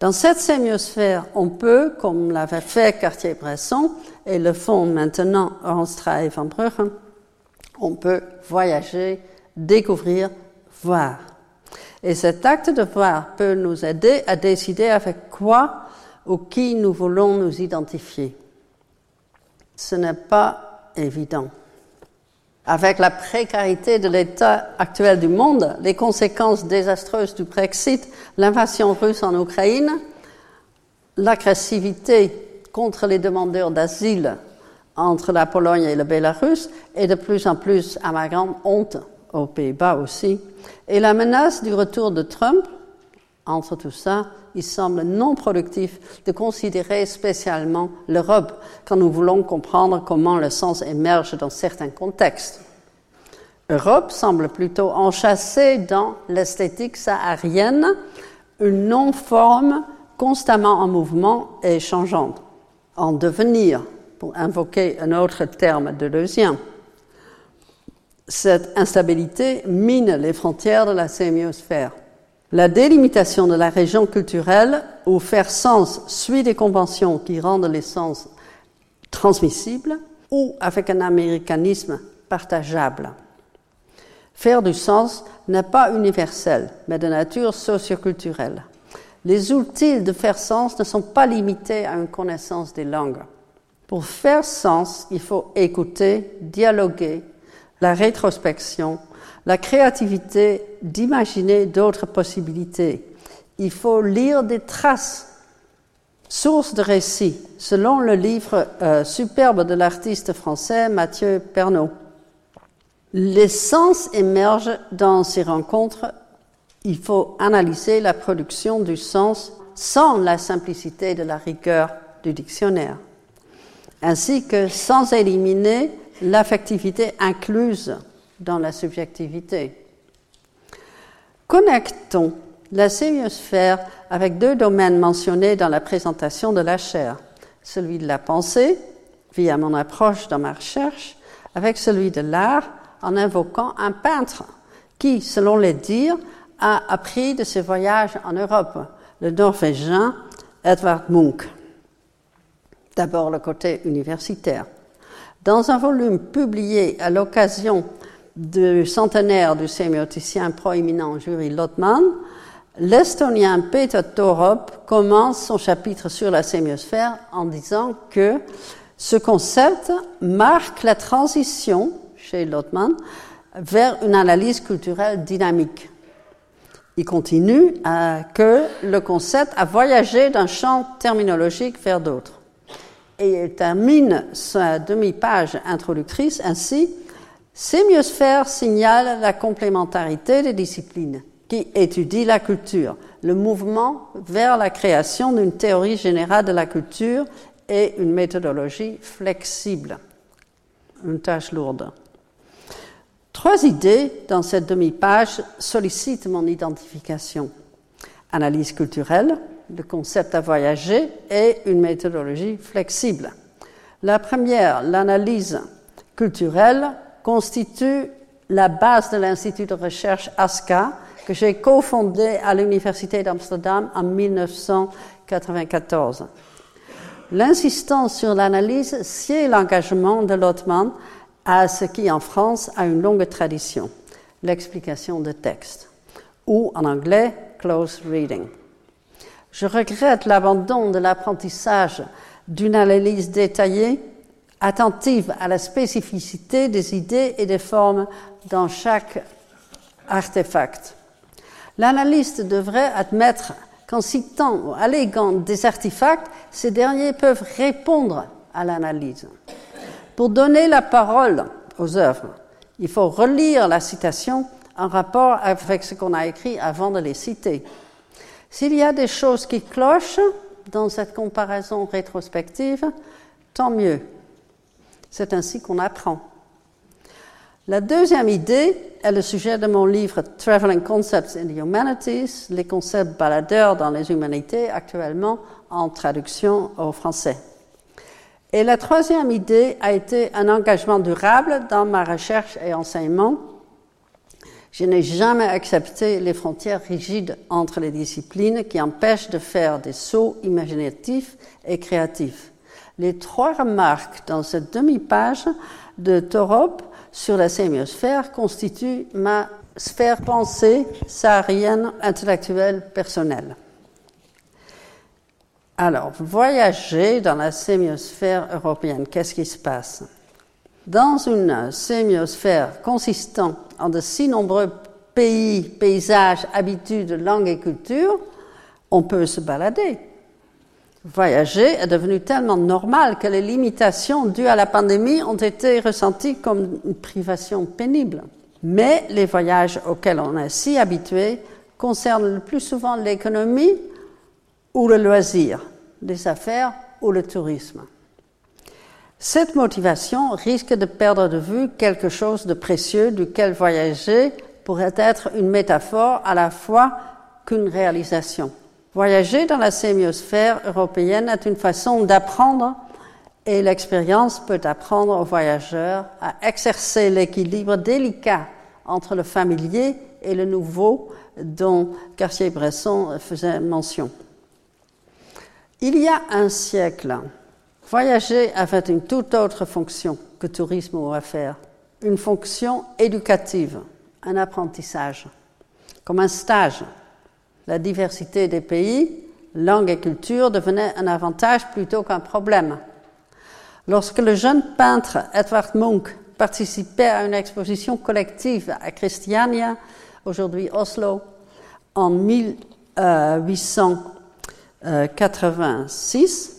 Dans cette sémiosphère, on peut, comme l'avait fait Cartier-Bresson et le font maintenant Ernst van Brugge, on peut voyager, découvrir, voir. Et cet acte de voir peut nous aider à décider avec quoi ou qui nous voulons nous identifier. Ce n'est pas évident. Avec la précarité de l'état actuel du monde, les conséquences désastreuses du Brexit, l'invasion russe en Ukraine, l'agressivité contre les demandeurs d'asile entre la Pologne et le Bélarus, et de plus en plus, à ma grande honte, aux Pays-Bas aussi, et la menace du retour de Trump, entre tout ça, il semble non productif de considérer spécialement l'Europe quand nous voulons comprendre comment le sens émerge dans certains contextes. Europe semble plutôt enchâssée dans l'esthétique saharienne, une non-forme constamment en mouvement et changeante, en devenir, pour invoquer un autre terme de. Cette instabilité mine les frontières de la sémiosphère. La délimitation de la région culturelle ou faire sens suit des conventions qui rendent les sens transmissibles ou avec un américanisme partageable. Faire du sens n'est pas universel, mais de nature socioculturelle. Les outils de faire sens ne sont pas limités à une connaissance des langues. Pour faire sens, il faut écouter, dialoguer, la rétrospection, la créativité d'imaginer d'autres possibilités. Il faut lire des traces, sources de récits, selon le livre euh, superbe de l'artiste français Mathieu Pernaud. Les sens émergent dans ces rencontres. Il faut analyser la production du sens sans la simplicité de la rigueur du dictionnaire, ainsi que sans éliminer l'affectivité incluse dans la subjectivité. Connectons la sémiosphère avec deux domaines mentionnés dans la présentation de la chair, celui de la pensée, via mon approche dans ma recherche, avec celui de l'art, en invoquant un peintre qui, selon les dires, a appris de ses voyages en Europe, le norvégien Edvard Munch. D'abord le côté universitaire. Dans un volume publié à l'occasion du centenaire du sémioticien proéminent Juri Lotman, l'estonien Peter Torop commence son chapitre sur la sémiosphère en disant que ce concept marque la transition chez Lotman vers une analyse culturelle dynamique. Il continue que le concept a voyagé d'un champ terminologique vers d'autres. Et termine sa demi-page introductrice ainsi Sémiosphère signale la complémentarité des disciplines qui étudient la culture, le mouvement vers la création d'une théorie générale de la culture et une méthodologie flexible. Une tâche lourde. Trois idées dans cette demi-page sollicitent mon identification. Analyse culturelle, le concept à voyager et une méthodologie flexible. La première, l'analyse culturelle, constitue la base de l'Institut de recherche ASCA que j'ai cofondé à l'Université d'Amsterdam en 1994. L'insistance sur l'analyse sied l'engagement de Lotman à ce qui en France a une longue tradition, l'explication de texte, ou en anglais close reading. Je regrette l'abandon de l'apprentissage d'une analyse détaillée attentive à la spécificité des idées et des formes dans chaque artefact. L'analyste devrait admettre qu'en citant ou alléguant des artefacts, ces derniers peuvent répondre à l'analyse. Pour donner la parole aux œuvres, il faut relire la citation en rapport avec ce qu'on a écrit avant de les citer. S'il y a des choses qui clochent dans cette comparaison rétrospective, tant mieux. C'est ainsi qu'on apprend. La deuxième idée est le sujet de mon livre Traveling Concepts in the Humanities, les concepts baladeurs dans les humanités, actuellement en traduction au français. Et la troisième idée a été un engagement durable dans ma recherche et enseignement. Je n'ai jamais accepté les frontières rigides entre les disciplines qui empêchent de faire des sauts imaginatifs et créatifs. Les trois remarques dans cette demi-page de Torop sur la sémiosphère constituent ma sphère pensée saharienne intellectuelle personnelle. Alors, voyager dans la sémiosphère européenne, qu'est-ce qui se passe? Dans une sémiosphère consistant en de si nombreux pays, paysages, habitudes, langues et cultures, on peut se balader. Voyager est devenu tellement normal que les limitations dues à la pandémie ont été ressenties comme une privation pénible. Mais les voyages auxquels on est si habitué concernent le plus souvent l'économie ou le loisir, les affaires ou le tourisme. Cette motivation risque de perdre de vue quelque chose de précieux duquel voyager pourrait être une métaphore à la fois qu'une réalisation. Voyager dans la sémiosphère européenne est une façon d'apprendre et l'expérience peut apprendre aux voyageurs à exercer l'équilibre délicat entre le familier et le nouveau dont Cartier-Bresson faisait mention. Il y a un siècle, voyager avait une toute autre fonction que tourisme ou affaires, une fonction éducative, un apprentissage, comme un stage. La diversité des pays, langues et cultures devenait un avantage plutôt qu'un problème. Lorsque le jeune peintre Edvard Munch participait à une exposition collective à Christiania, aujourd'hui Oslo, en 1800, 86,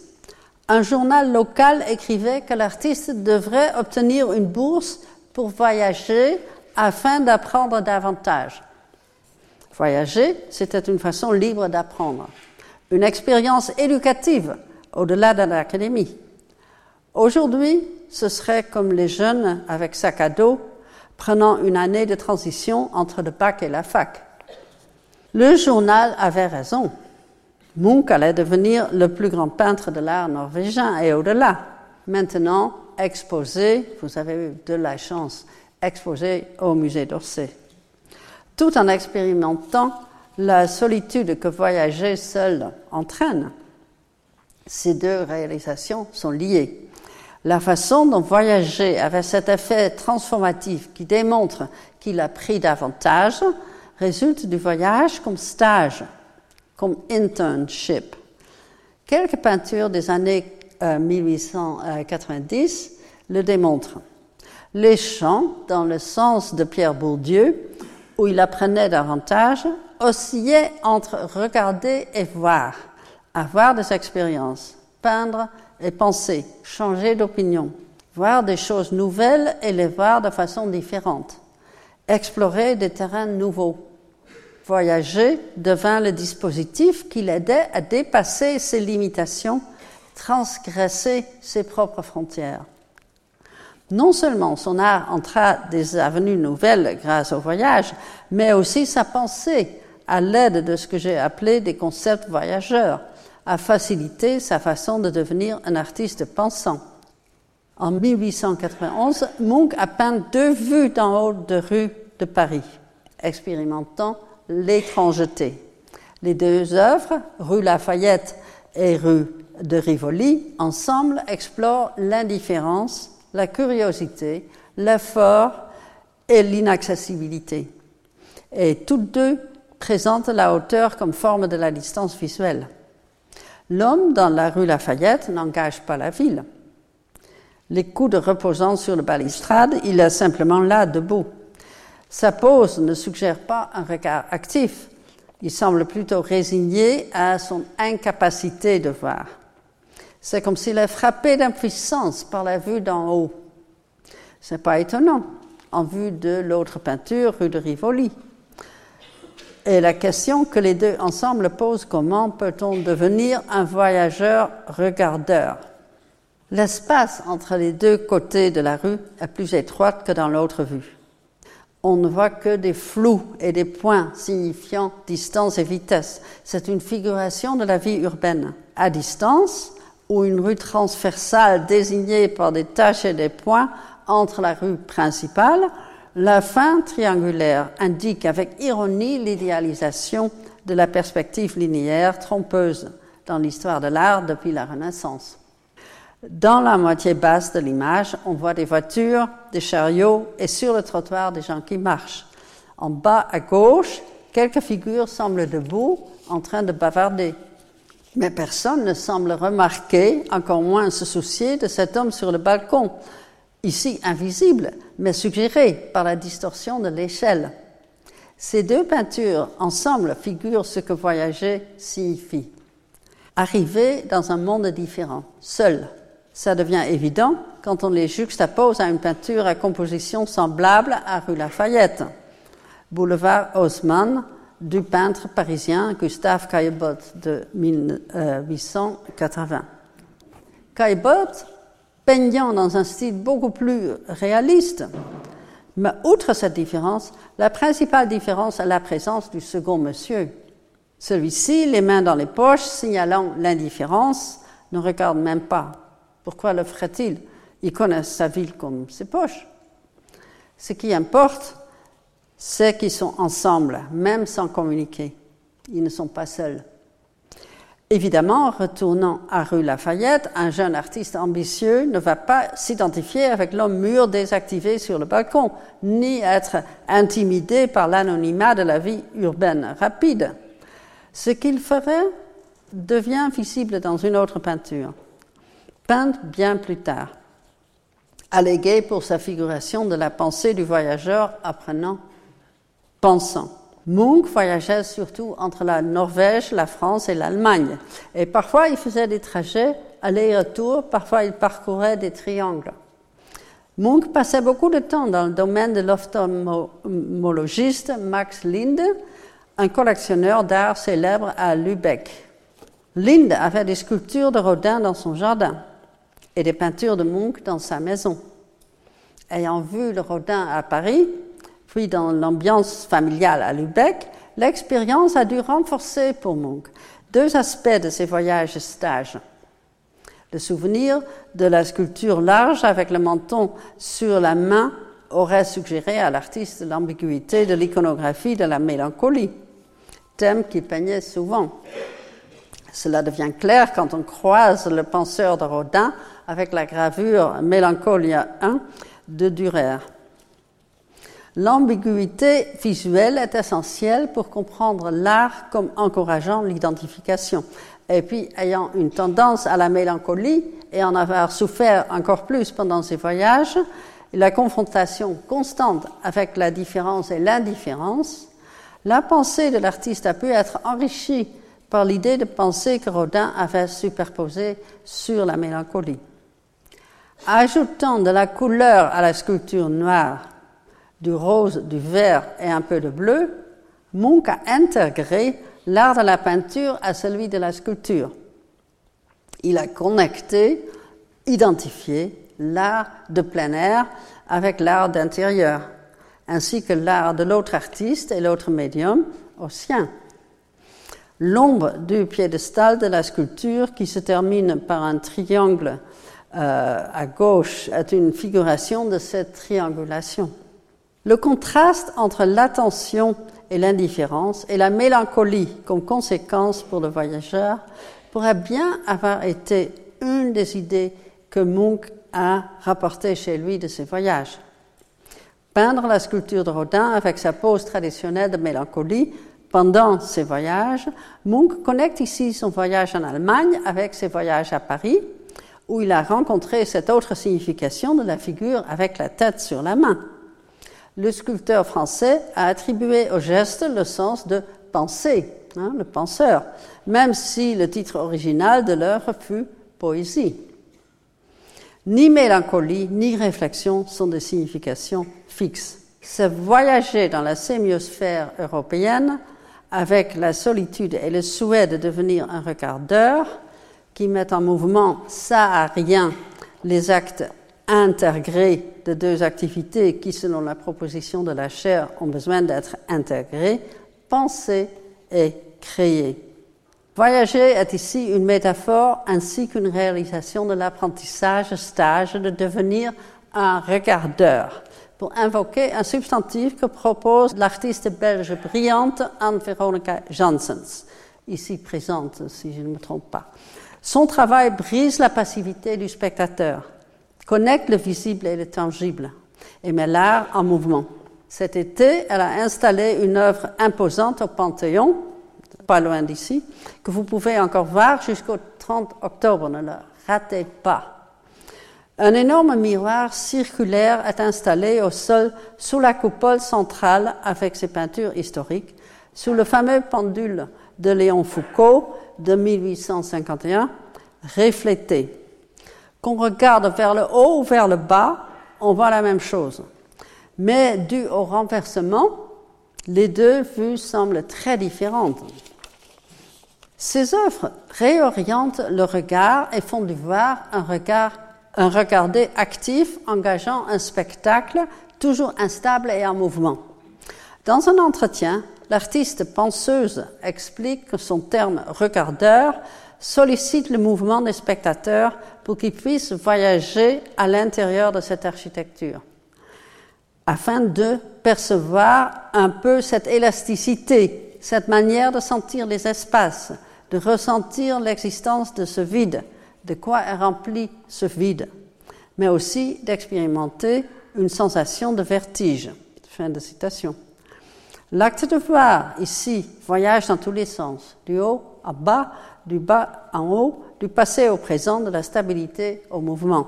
un journal local écrivait que l'artiste devrait obtenir une bourse pour voyager afin d'apprendre davantage. Voyager, c'était une façon libre d'apprendre, une expérience éducative au-delà de l'académie. Aujourd'hui, ce serait comme les jeunes avec sac à dos prenant une année de transition entre le bac et la fac. Le journal avait raison. Munch allait devenir le plus grand peintre de l'art norvégien et au-delà. Maintenant, exposé, vous avez eu de la chance, exposé au musée d'Orsay. Tout en expérimentant la solitude que voyager seul entraîne. Ces deux réalisations sont liées. La façon dont voyager avait cet effet transformatif qui démontre qu'il a pris davantage résulte du voyage comme stage comme internship. Quelques peintures des années 1890 euh, le démontrent. Les chants, dans le sens de Pierre Bourdieu, où il apprenait davantage, oscillaient entre regarder et voir, avoir des expériences, peindre et penser, changer d'opinion, voir des choses nouvelles et les voir de façon différente, explorer des terrains nouveaux. Voyager devint le dispositif qui l'aidait à dépasser ses limitations, transgresser ses propres frontières. Non seulement son art entra des avenues nouvelles grâce au voyage, mais aussi sa pensée, à l'aide de ce que j'ai appelé des concepts voyageurs, a facilité sa façon de devenir un artiste pensant. En 1891, Munch a peint deux vues d'en haut de rue de Paris, expérimentant l'étrangeté. Les deux œuvres, rue Lafayette et rue de Rivoli, ensemble explorent l'indifférence, la curiosité, l'effort et l'inaccessibilité. Et toutes deux présentent la hauteur comme forme de la distance visuelle. L'homme dans la rue Lafayette n'engage pas la ville. Les coudes reposant sur le balustrade, il est simplement là, debout. Sa pose ne suggère pas un regard actif. Il semble plutôt résigné à son incapacité de voir. C'est comme s'il est frappé d'impuissance par la vue d'en haut. C'est pas étonnant, en vue de l'autre peinture, rue de Rivoli. Et la question que les deux ensemble posent, comment peut-on devenir un voyageur regardeur? L'espace entre les deux côtés de la rue est plus étroit que dans l'autre vue on ne voit que des flous et des points signifiant distance et vitesse. C'est une figuration de la vie urbaine. À distance, ou une rue transversale désignée par des taches et des points entre la rue principale, la fin triangulaire indique avec ironie l'idéalisation de la perspective linéaire trompeuse dans l'histoire de l'art depuis la Renaissance. Dans la moitié basse de l'image, on voit des voitures, des chariots et sur le trottoir des gens qui marchent. En bas à gauche, quelques figures semblent debout en train de bavarder. Mais personne ne semble remarquer, encore moins se soucier de cet homme sur le balcon, ici invisible, mais suggéré par la distorsion de l'échelle. Ces deux peintures ensemble figurent ce que voyager signifie. Arriver dans un monde différent, seul. Ça devient évident quand on les juxtapose à une peinture à composition semblable à rue Lafayette, boulevard Haussmann, du peintre parisien Gustave Caillebotte de 1880. Caillebotte, peignant dans un style beaucoup plus réaliste, mais outre cette différence, la principale différence est la présence du second monsieur. Celui-ci, les mains dans les poches, signalant l'indifférence, ne regarde même pas. Pourquoi le ferait-il? Il connaît sa ville comme ses poches. Ce qui importe, c'est qu'ils sont ensemble, même sans communiquer. Ils ne sont pas seuls. Évidemment, retournant à rue Lafayette, un jeune artiste ambitieux ne va pas s'identifier avec l'homme mûr désactivé sur le balcon, ni être intimidé par l'anonymat de la vie urbaine rapide. Ce qu'il ferait devient visible dans une autre peinture, peinte bien plus tard, alléguée pour sa figuration de la pensée du voyageur apprenant pensant. Munch voyageait surtout entre la Norvège, la France et l'Allemagne. Et parfois, il faisait des trajets aller-retour, parfois il parcourait des triangles. Munch passait beaucoup de temps dans le domaine de l'ophtalmologiste Max Linde, un collectionneur d'art célèbre à Lübeck. Linde avait des sculptures de Rodin dans son jardin et des peintures de Munch dans sa maison. Ayant vu le Rodin à Paris, puis dans l'ambiance familiale à Lübeck, l'expérience a dû renforcer pour Munch deux aspects de ses voyages et stages. Le souvenir de la sculpture large avec le menton sur la main aurait suggéré à l'artiste l'ambiguïté de l'iconographie de la mélancolie, thème qu'il peignait souvent. Cela devient clair quand on croise le penseur de Rodin avec la gravure Mélancolia 1 de Dürer. L'ambiguïté visuelle est essentielle pour comprendre l'art comme encourageant l'identification. Et puis, ayant une tendance à la mélancolie et en avoir souffert encore plus pendant ses voyages, la confrontation constante avec la différence et l'indifférence, la pensée de l'artiste a pu être enrichie par l'idée de penser que Rodin avait superposé sur la mélancolie. Ajoutant de la couleur à la sculpture noire, du rose, du vert et un peu de bleu, Munch a intégré l'art de la peinture à celui de la sculpture. Il a connecté, identifié l'art de plein air avec l'art d'intérieur, ainsi que l'art de l'autre artiste et l'autre médium au sien. L'ombre du piédestal de la sculpture, qui se termine par un triangle euh, à gauche, est une figuration de cette triangulation. Le contraste entre l'attention et l'indifférence et la mélancolie comme conséquence pour le voyageur pourrait bien avoir été une des idées que Munch a rapportées chez lui de ses voyages. Peindre la sculpture de Rodin avec sa pose traditionnelle de mélancolie pendant ses voyages, Munch connecte ici son voyage en Allemagne avec ses voyages à Paris, où il a rencontré cette autre signification de la figure avec la tête sur la main le sculpteur français a attribué au geste le sens de penser, hein, le penseur, même si le titre original de l'œuvre fut poésie. Ni mélancolie, ni réflexion sont des significations fixes. C'est voyager dans la sémiosphère européenne avec la solitude et le souhait de devenir un regardeur qui met en mouvement ça rien les actes intégrés de deux activités qui, selon la proposition de la chair, ont besoin d'être intégrées, penser et créer. Voyager est ici une métaphore ainsi qu'une réalisation de l'apprentissage stage de devenir un regardeur pour invoquer un substantif que propose l'artiste belge brillante Anne-Veronica Janssens, ici présente si je ne me trompe pas. Son travail brise la passivité du spectateur, connecte le visible et le tangible et met l'art en mouvement. Cet été, elle a installé une œuvre imposante au Panthéon, pas loin d'ici, que vous pouvez encore voir jusqu'au 30 octobre. Ne le ratez pas. Un énorme miroir circulaire est installé au sol sous la coupole centrale avec ses peintures historiques, sous le fameux pendule de Léon Foucault de 1851, reflété. Qu'on regarde vers le haut ou vers le bas, on voit la même chose. Mais dû au renversement, les deux vues semblent très différentes. Ces œuvres réorientent le regard et font du voir un regard un regarder actif engageant un spectacle toujours instable et en mouvement. Dans un entretien, l'artiste penseuse explique que son terme regardeur sollicite le mouvement des spectateurs pour qu'ils puissent voyager à l'intérieur de cette architecture, afin de percevoir un peu cette élasticité, cette manière de sentir les espaces, de ressentir l'existence de ce vide, de quoi est rempli ce vide, mais aussi d'expérimenter une sensation de vertige. Fin de citation. L'acte de voir ici voyage dans tous les sens, du haut à bas, du bas en haut, du passé au présent, de la stabilité au mouvement.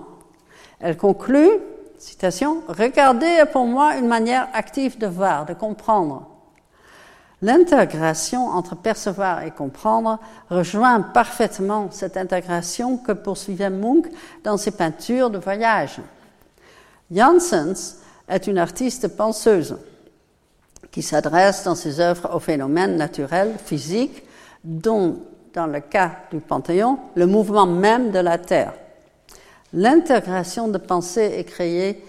Elle conclut, citation, Regarder est pour moi une manière active de voir, de comprendre, L'intégration entre percevoir et comprendre rejoint parfaitement cette intégration que poursuivait Munch dans ses peintures de voyage. Janssens est une artiste penseuse qui s'adresse dans ses œuvres aux phénomènes naturels, physiques, dont, dans le cas du Panthéon, le mouvement même de la Terre. L'intégration de pensée et créée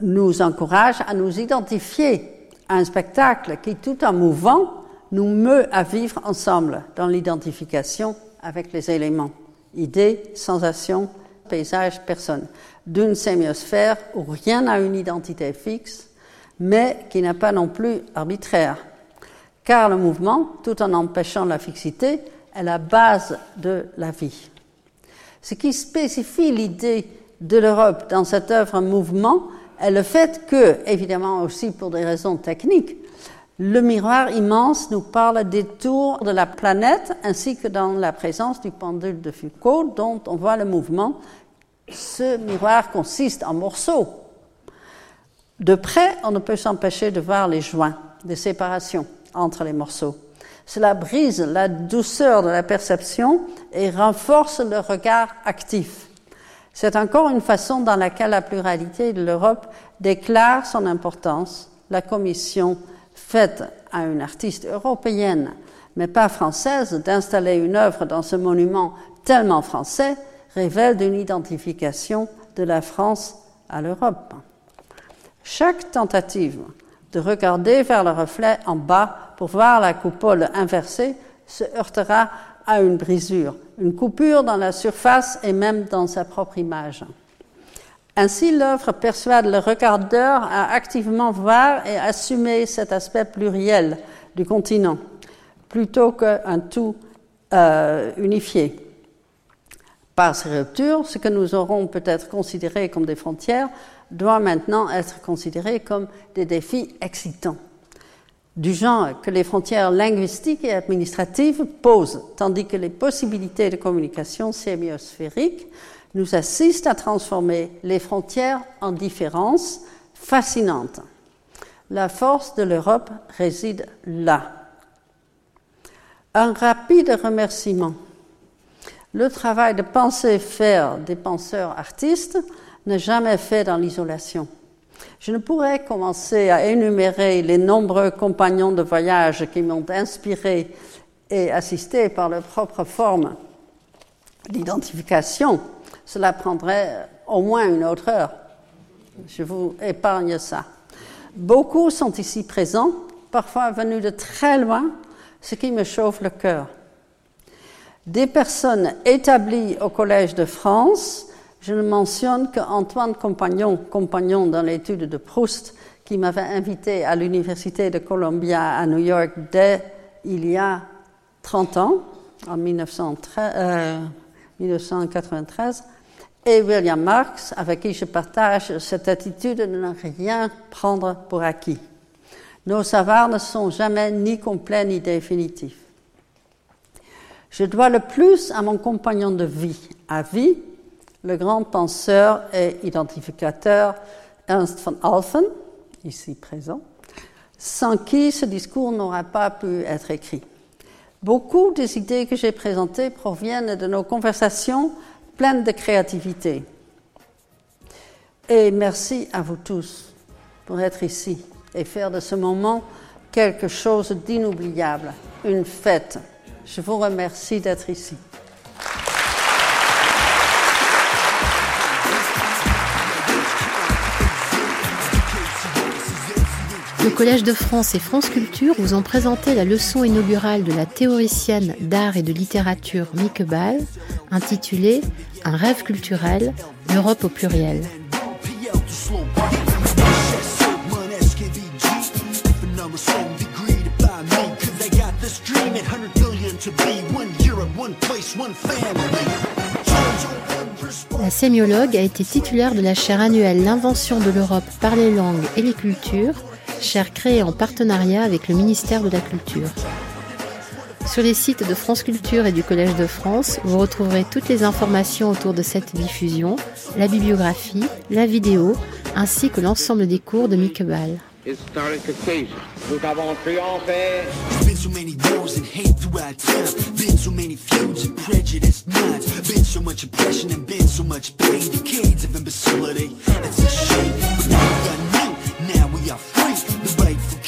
nous encourage à nous identifier un spectacle qui, tout en mouvant, nous meut à vivre ensemble dans l'identification avec les éléments, idées, sensations, paysages, personnes, d'une sémiosphère où rien n'a une identité fixe, mais qui n'est pas non plus arbitraire. Car le mouvement, tout en empêchant la fixité, est la base de la vie. Ce qui spécifie l'idée de l'Europe dans cette œuvre mouvement, le fait que, évidemment aussi pour des raisons techniques, le miroir immense nous parle des tours de la planète ainsi que dans la présence du pendule de Foucault dont on voit le mouvement. Ce miroir consiste en morceaux. De près, on ne peut s'empêcher de voir les joints, des séparations entre les morceaux. Cela brise la douceur de la perception et renforce le regard actif. C'est encore une façon dans laquelle la pluralité de l'Europe déclare son importance. La commission faite à une artiste européenne, mais pas française, d'installer une œuvre dans ce monument tellement français révèle d'une identification de la France à l'Europe. Chaque tentative de regarder vers le reflet en bas pour voir la coupole inversée se heurtera à une brisure, une coupure dans la surface et même dans sa propre image. Ainsi, l'œuvre persuade le regardeur à activement voir et assumer cet aspect pluriel du continent, plutôt qu'un tout euh, unifié. Par ces ruptures, ce que nous aurons peut-être considéré comme des frontières doit maintenant être considéré comme des défis excitants du genre que les frontières linguistiques et administratives posent, tandis que les possibilités de communication sémiosphérique nous assistent à transformer les frontières en différences fascinantes. La force de l'Europe réside là. Un rapide remerciement. Le travail de penser faire des penseurs artistes n'est jamais fait dans l'isolation. Je ne pourrais commencer à énumérer les nombreux compagnons de voyage qui m'ont inspiré et assisté par leur propre forme d'identification. Cela prendrait au moins une autre heure. Je vous épargne ça. Beaucoup sont ici présents, parfois venus de très loin, ce qui me chauffe le cœur. Des personnes établies au Collège de France, je ne mentionne qu'Antoine Compagnon, compagnon dans l'étude de Proust, qui m'avait invité à l'Université de Columbia à New York dès il y a 30 ans, en 1993, et William Marx, avec qui je partage cette attitude de ne rien prendre pour acquis. Nos savoirs ne sont jamais ni complets ni définitifs. Je dois le plus à mon compagnon de vie, à vie, le grand penseur et identificateur Ernst von Alphen, ici présent, sans qui ce discours n'aurait pas pu être écrit. Beaucoup des idées que j'ai présentées proviennent de nos conversations pleines de créativité. Et merci à vous tous pour être ici et faire de ce moment quelque chose d'inoubliable, une fête. Je vous remercie d'être ici. Le Collège de France et France Culture vous ont présenté la leçon inaugurale de la théoricienne d'art et de littérature Mieke Ball, intitulée Un rêve culturel, l'Europe au pluriel. La sémiologue a été titulaire de la chaire annuelle L'invention de l'Europe par les langues et les cultures chaire créée en partenariat avec le ministère de la Culture. Sur les sites de France Culture et du Collège de France, vous retrouverez toutes les informations autour de cette diffusion, la bibliographie, la vidéo, ainsi que l'ensemble des cours de Mieke Ball. Nous avons triomphé. Been so many wars and hate throughout town. Been so many feuds and prejudiced minds. Been so much oppression and been so much pain. Decades of imbecility. It's a shame. But now we got new. Now we are free.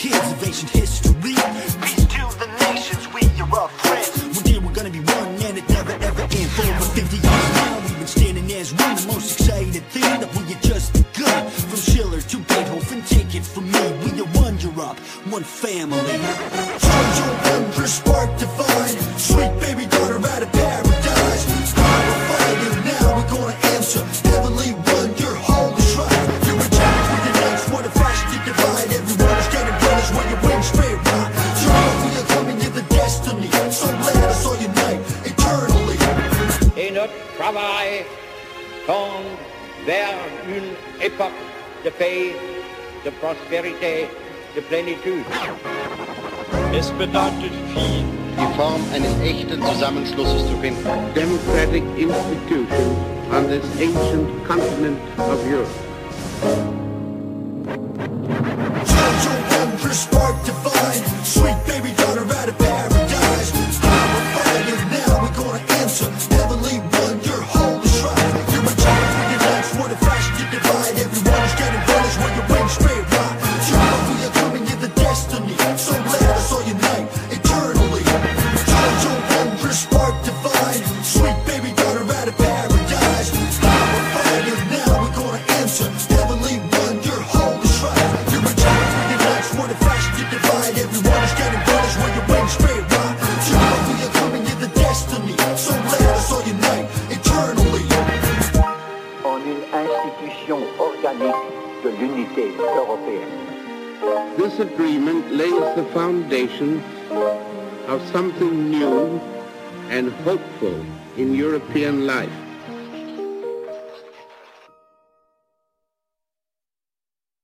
Kids of ancient history. Peace to the nations. We are all friends. One day we're gonna be one and it never ever ends. For over 50 years now, we've been standing as one. The most exciting thing that we had just begun. From Schiller to Beethoven, take it from me. We are one Europe, one family. Charge your une époque de paix, de prospérité, de plénitude. Es bedeutet viel, die Form eines echten Zusammenschlusses zu finden. Democratic institutions on this ancient continent of Europe.